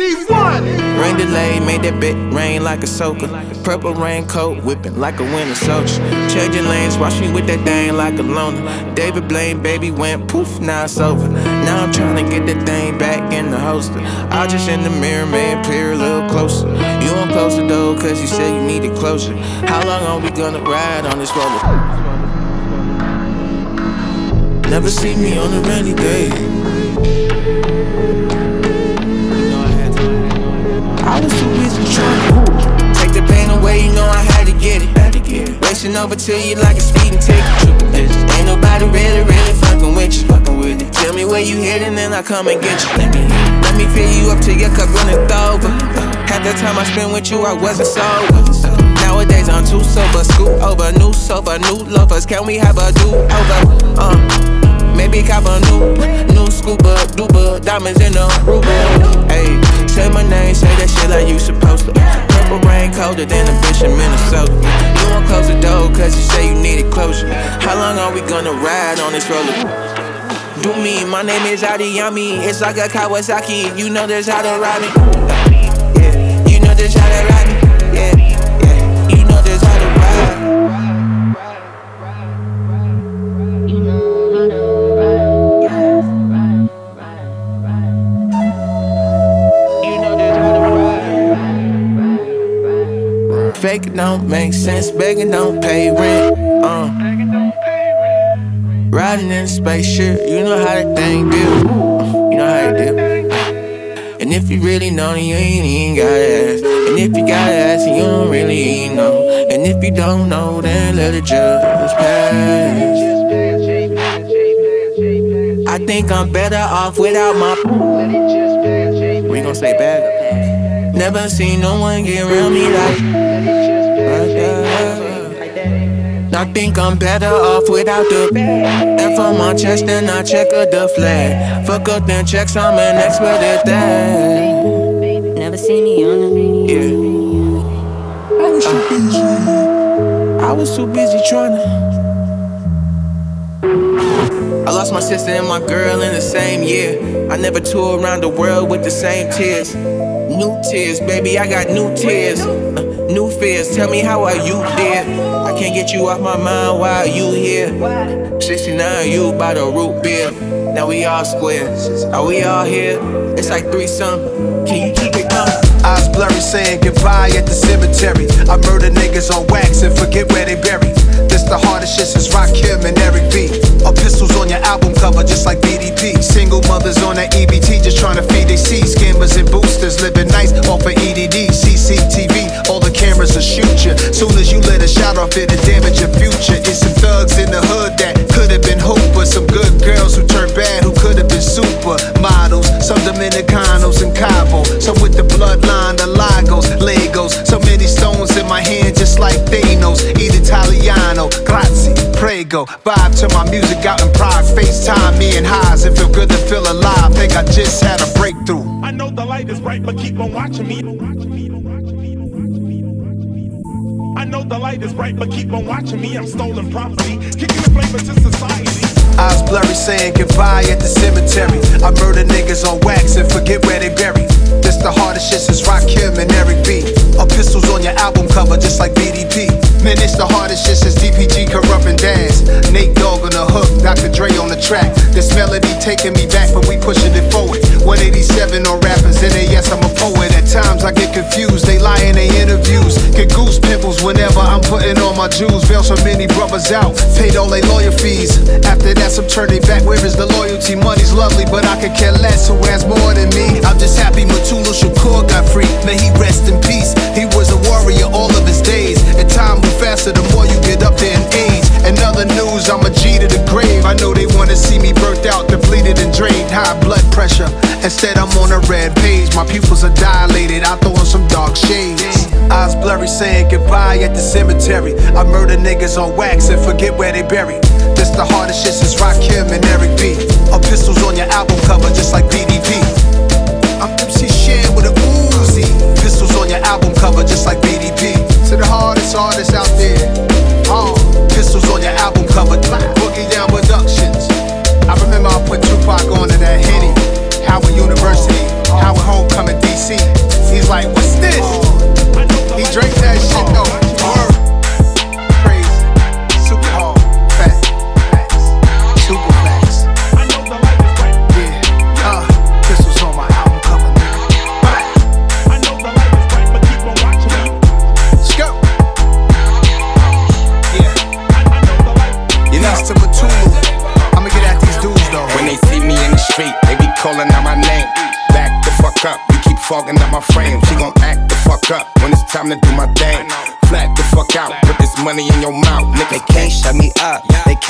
Rain delay, made that bit rain like a soaker. Purple raincoat, whipping like a winter soldier. Changing lanes, watch me with that thing like a loner. David Blaine, baby, went poof, now it's over. Now I'm trying to get that thing back in the holster. I just in the mirror, man, peer a little closer. You want closer though, cause you said you needed closure. How long are we gonna ride on this roller? Never see me on a rainy day. I was too busy trying to take the pain away, you know I had to get it. Racing over to you like a speeding ticket. Ain't nobody really, really fucking with you. Tell me where you heading, then I come and get you. Let me fill you up till your cup running over. Half the time I spent with you, I wasn't sober. Nowadays I'm too sober, scoot over, new sofa, new lovers. Can we have a do over? Uh, maybe cop a new, new scuba, duba, diamonds in the Ruba. Say my name, say that shit like you supposed to. Purple rain colder than a bitch in Minnesota. You won't close the door cause you say you needed closure. How long are we gonna ride on this roller? Do me, my name is Adiyami. It's like a Kawasaki. You know this how to ride me. Yeah, you know this how to ride me. Yeah, it don't make sense, begging don't pay rent. Uh. Riding in a spaceship, you know how that thing do. You know how it do. And if you really know, you ain't even gotta ask. And if you gotta ask, you don't really know. And if you don't know, then let it just pass. I think I'm better off without my. We gon' say bad. Never seen no one get around me like. I think I'm better off without the F on my chest and I check of the flag. Fuck up them checks, I'm an expert at that. Never see me on the Yeah. I was too busy. I was too busy trying to. I lost my sister and my girl in the same year. I never toured around the world with the same tears. New tears, baby, I got new tears. Uh, new fears, tell me how are you there? I can't get you off my mind, why are you here? 69, you by the root beer. Now we all square. Are we all here? It's like three something. Can you keep it coming? Eyes blurry saying goodbye at the cemetery. I murder niggas on wax and forget where they buried. This the hardest shit since Rock Rakim and Eric B. Pistols on your album cover, just like BDP. Grazie, prego. Vibe to my music out in Prague. FaceTime me and highs. It feel good to feel alive. Think I just had a breakthrough. I know the light is bright, but keep on watching me. I know the light is bright, but keep on watching me. I'm stolen property, kicking the flavor to society. Eyes blurry saying goodbye at the cemetery. I murder niggas on wax and forget where they buried. This the hardest shit since Rakim and Eric B. Or pistols on your album cover, just like BDP. Man, it's the hardest shit since DPG Kurupt and Daz. Nate Dogg on the hook, Dr. Dre on the track. This melody taking me back, but we pushing it forward. 187 on rappers, and yes, I'm a poet. At times I get confused, they lie in their interviews. Get goose pimples whenever I'm putting on my jewels. Bail so many brothers out, paid all their lawyer fees. After that, some turn they back. Where is the loyalty? Money's lovely, but I could care less. Who has more than me? I'm just happy Mutulu Shakur got free. May he rest in peace. He was a warrior all of his days. And time faster the more you get up there in age. And other news, I'm a G to the grave. I know they wanna see me burnt out, depleted and drained. High blood pressure. Instead, I'm on a red page. My pupils are dilated. I throw on some dark shades. Eyes blurry, saying goodbye at the cemetery. I murder niggas on wax and forget where they buried. This the hardest shit since Rakim and Eric B. Pistols on your album cover, just like BDP. I'm MC Shan with a Uzi. Pistols on your album cover, just like BDP. To the hardest artists covered. Boogie Down Productions. I remember I put Tupac on to that Henny. Howard University, Howard Homecoming, DC. He's like,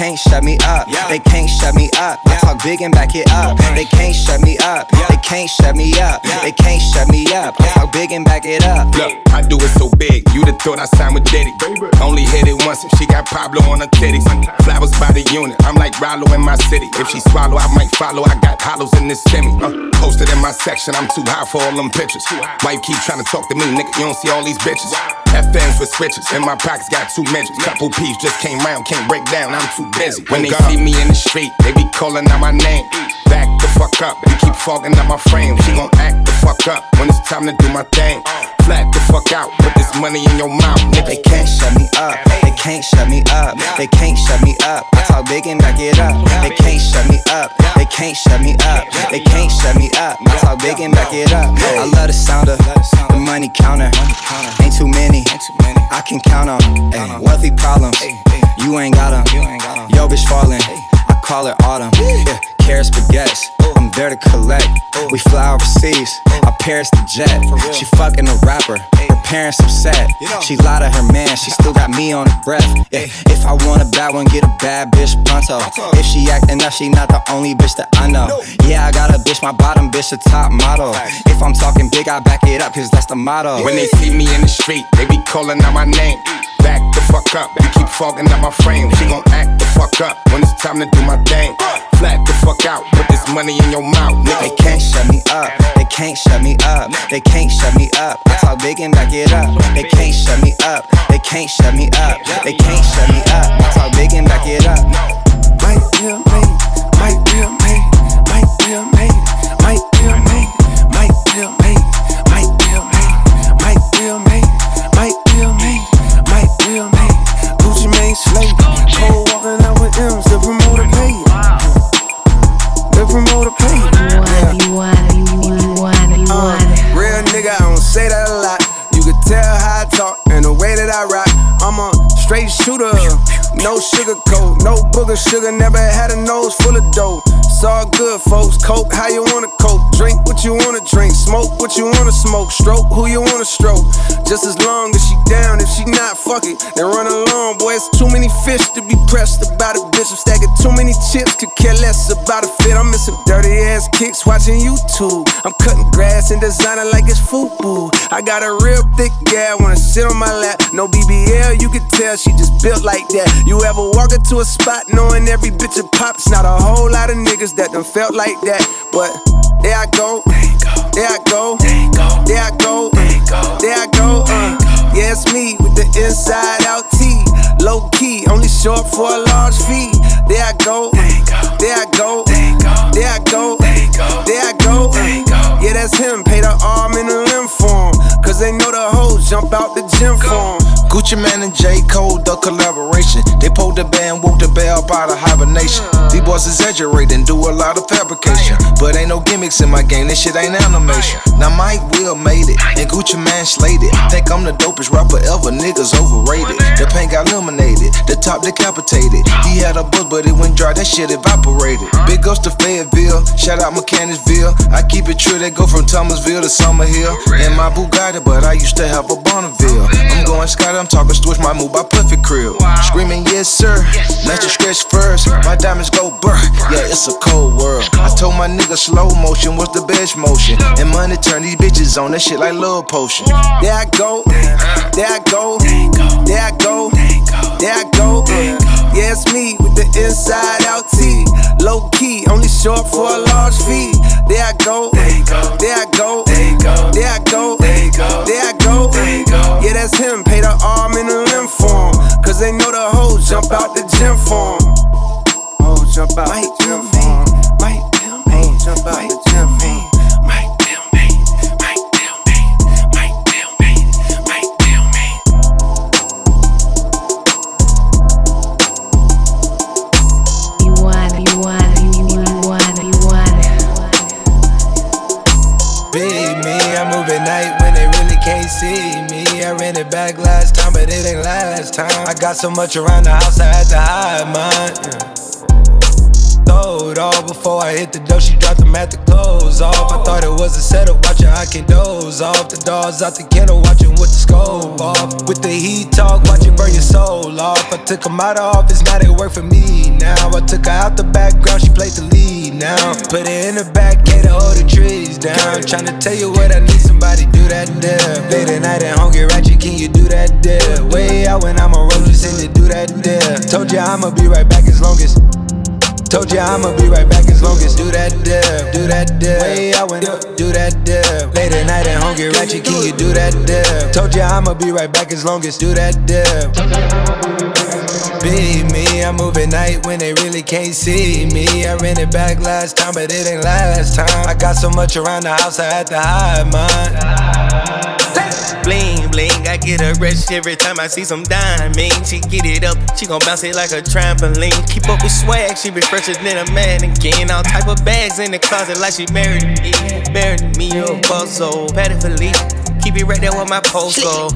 can't shut me up. They can't shut me up. I talk big and back it up. They can't shut me up. They can't shut me up. They can't shut me up. I talk big and back it up. Look, I do it so big, you'd have thought I signed with Diddy. Only hit it once if she got Pablo on her titties. Flowers by the unit, I'm like Rollo in my city. If she swallow, I might follow. I got hollows in this semi. Uh, posted in my section, I'm too high for all them pictures. Wife keep trying to talk to me, nigga, you don't see all these bitches. FNs with switches, in my pockets got two midgets. Couple peeps just came round, can't break down, I'm too busy. When oh, they see me in the street, they be calling out my name. Back the fuck up, you keep fogging up my frame. She gon' act the fuck up when it's time to do my thing. Flat the fuck out, put this money in your mouth, nigga. They can't shut me up. They can't shut me up. They can't shut me up. I talk big and back it up. They can't shut me up. Can't shut me up. They can't shut me up. I talk big and back it up. I love the sound of the money counter. Ain't too many. I can count on. Wealthy problems. You ain't got 'em. Yo, bitch falling. I call it autumn. Yeah, carrots, baguettes. I'm there to collect. We fly overseas. I Paris the jet. She fucking a rapper. Parents upset. She lied to her man. She still got me on her breath. Yeah, if I want a bad one, get a bad bitch pronto. If she acting up, she not the only bitch that I know. Yeah, I got a bitch, my bottom bitch, a top model. If I'm talking big, I back it up, cause that's the motto. When they see me in the street, they be calling out my name. Back the fuck up, you keep fogging up my frame. She gon' act the fuck up when it's time to do my thing. Flat the fuck out, put this money in your mouth, Nigga. They can't shut me up. They can't shut me up. They can't shut me up. I talk big and back it up. They can't shut me up. They can't shut me up. They can't shut me up. I talk big and back it up. Might be a mate, might be a mate, might be a mate, might be a mate, coat, sugar. Never had a nose full of dough. It's all good, folks. Coke, how you wanna coke? Drink what you wanna drink, smoke what you wanna smoke, stroke who you wanna stroke. Just as long as she down, if she not, fuck it. Then run along, boy. It's too many fish to be pressed about a bitch. I'm stacking too many chips, could care less about a fit. I'm missing dirty ass kicks watching YouTube. I'm cutting grass and designing like it's FUBU. I got a real thick gal, wanna sit on my lap. No BBL, you can tell she just built like that. You ever walk into a spot knowing every bitch a pop? It's not a whole lot of niggas that done felt like that. But there I go, there I go, there I go, there I go. Uh, yeah, it's me with the inside out T. Low key, only short for a large fee. There I go, there I go, there I go, there I go. Uh, yeah, that's him. Pay the arm and the limb for him. Cause they know the hoes jump out the gym for him. Gucci Mane and J. Cole, the collaboration. They pulled the band, woke the bell up out of hibernation. These boys exaggerate and do a lot of fabrication. But ain't no gimmicks in my game, this shit ain't animation. Now Mike Will made it, and Gucci Mane slayed it. Think I'm the dopest rapper ever, niggas overrated. The paint got eliminated, the top decapitated. He had a buzz, but it went dry, that shit evaporated. Big ups to Fayetteville, shout out Mechanicsville. I keep it true, they go from Thomasville to Summerhill. And my Bugatti, but I used to have a Bonneville. I'm going Scott, I'm talking switch my move by Puffy Crib. Screaming, yes, sir. Let your stretch first. My diamonds go burr. Yeah, it's a cold world. I told my nigga slow motion was the best motion. And money turn these bitches on that shit like love potion. There I go, there I go, there I go, there I go. Yeah, it's me with the inside out T. Low key, only short for a large fee. There I go, there I go, there I go, there I go. Uh, so much around the house, I had to hide mine. Yeah. Throw it all before I hit the dough. She dropped them at the close off. I thought it was a setup, watch her, I can doze off. The doors out the kennel, watching with the scope off. With the heat talk, watching burn your soul off. I took them out of office, now they work for me now. I took her out the background, she played the lead now. Put her in the back, cater all the trees down. Tryna tell you what I need, somebody do that there. Late at night home, get ratchet, can you do that there? Way out when I'm a road, just in to do that there. Told ya I'ma be right back as long as. Told ya I'ma be right back as long as do that dip, do that dip. Way I went up, do that dip. Late at night at home, get ratchet, can you do that dip? Told ya I'ma be right back as long as do that dip. Be me, I move at night when they really can't see me. I ran it back last time, but it ain't last time. I got so much around the house, I had to hide mine. Bling bling, I get a rush every time I see some diamonds. She get it up, she gon' bounce it like a trampoline. Keep up with swag, she be fresher than a mannequin. All type of bags in the closet like she married me. Married me, a bozo, patty. Keep it right there where my post go.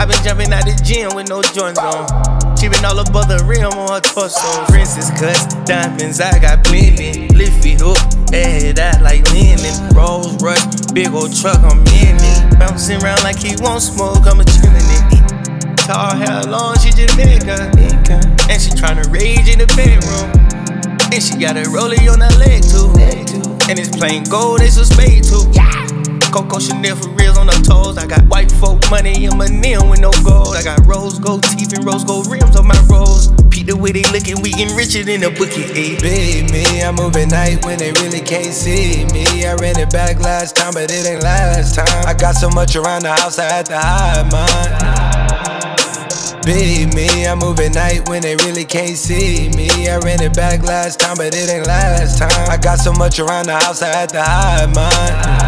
I been jumping out the gym with no joints on. She been all above the rim on her torso. Princess cuts, diamonds, I got plenty. It up, add that like linen. Rolls Royce, big old truck, I'm in it. Bouncing around like he won't smoke, I'm a chillin' it. Tall hair long, she Jamaica. And she tryna rage in the bedroom. And she got a rollie on her leg too. And it's plain gold, it's a spade too. Coco Chanel for reals on her toes. I got white folk money in my nail with no gold. I got rose gold teeth and rose gold rims on my rose. Pete the way they lookin', we getting richer than a bookie. Ayy. Be me, I move at night when they really can't see me. I ran it back last time, but it ain't last time. I got so much around the house, I had to hide mine. Be me, I move at night when they really can't see me. I ran it back last time, but it ain't last time. I got so much around the house, I had to hide mine.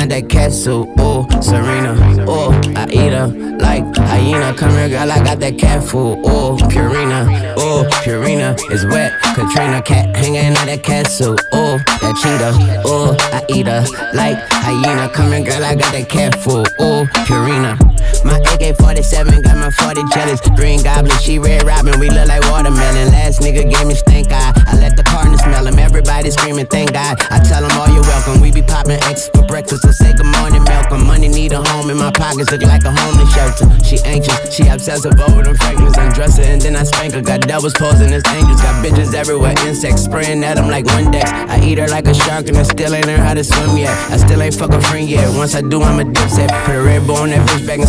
out that castle, ooh, Serena, ooh, I eat her like hyena. Come here, girl, I got that cat food, ooh, Purina, ooh, Purina is wet. Katrina cat hanging out that castle, ooh, that cheetah, ooh, I eat her like hyena. Come here, girl, I got that cat food, ooh, Purina. My AK 47 got my 40 jealous. Green Goblin, she red robin, we look like watermelon. Last nigga gave me stink eye. I let the partner smell him. Everybody screaming, thank God. I tell them all you're welcome. We be popping X for breakfast, so say good morning, Malcolm. Money need a home in my pockets, look like a homeless shelter. She anxious, she obsessive over them fragments. Undress her and then I spank her. Got devils posing as angels, got bitches everywhere. Insects spraying at them like Windex. I eat her like a shark and I still ain't learned how to swim yet. I still ain't fuck a friend yet. Once I do, I'm a dipset. Put a red bull on that bitch back and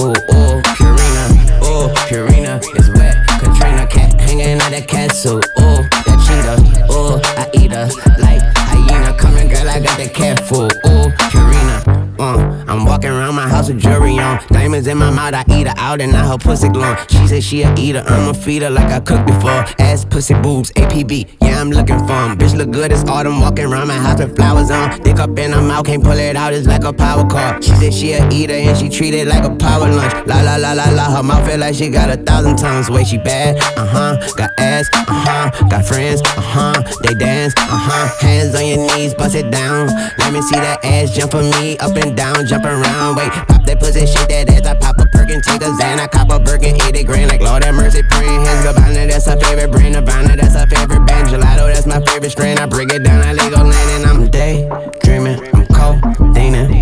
food. Ooh, Purina, ooh, Purina is wet. Katrina, cat hanging out that castle. Ooh, that cheetah, ooh, I eat her like hyena. Here, girl, I got that cat food. Ooh, Purina. Uh, I'm walking around my house with jewelry on. Diamonds in my mouth, I eat her out and now her pussy glowing. She said she a eater, I'ma feed her like I cooked before. Ass, pussy, boobs, APB, yeah, I'm looking for 'em. Bitch look good as autumn, walking around my house with flowers on. Dick up in her mouth, can't pull it out, it's like a power car. She said she a eater and she treat it like a power lunch. La la la la la, her mouth feel like she got a thousand tongues. Way she bad, uh huh. Got ass, uh huh. Got friends, uh huh. They dance, uh huh. Hands on your knees, bust it down. Let me see that ass jump for me, up and down, jump around. Wait, pop that pussy, shake that ass. I pop a perkin, take a Xan, I cop a Birkin, eat it grand like Lord have mercy, praying hands. Gabbana, that's her favorite brand. Nirvana, that's her favorite band. Gelato, that's my favorite strain. I break it down, I Lego land, and I'm daydreaming.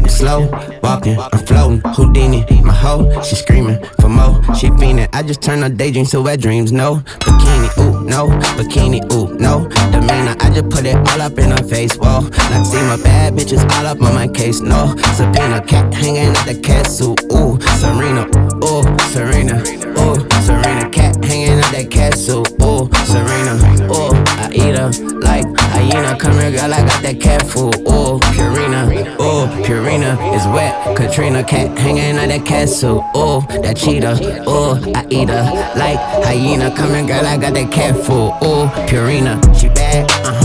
Slow, walking, I'm floating. Houdini, my hoe, she screaming for more. She fiending. I just turn her daydreams to wet dreams. No bikini, ooh, no bikini, ooh, no demeanor. I just put it all up in her face. Whoa, like see my bad bitches all up on my case. No subpoena, cat hanging at the castle. Ooh, Serena, ooh, Serena, ooh, Serena, cat hanging at that castle. Ooh, Serena, ooh, I eat her like hyena. Come here, girl, I got that cat food. Ooh, Purina is wet. Katrina, cat hanging at that castle. Ooh, that cheetah, ooh, I eat her like hyena. Coming, girl, I got that cat food. Ooh, Purina, she bad, uh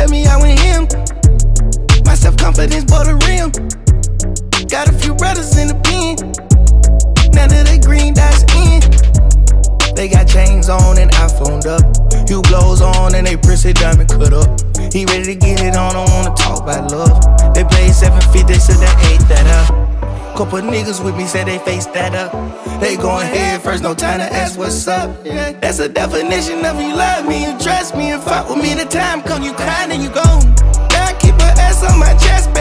tell me I went him. My self confidence bought a rim. Got a few brothers in the pen. Now that they green dots in. They got chains on and iPhoned up. You blows on and they prissy diamond cut up. He ready to get it on, don't wanna talk about love. They played seven feet, they said they ate that up. Couple niggas with me said they face that up. They going head first, no time to ask what's up. Yeah, that's a definition of you love me, you trust me, and fuck with me. The time come, you crying and you gone. Now I keep her ass on my chest, baby.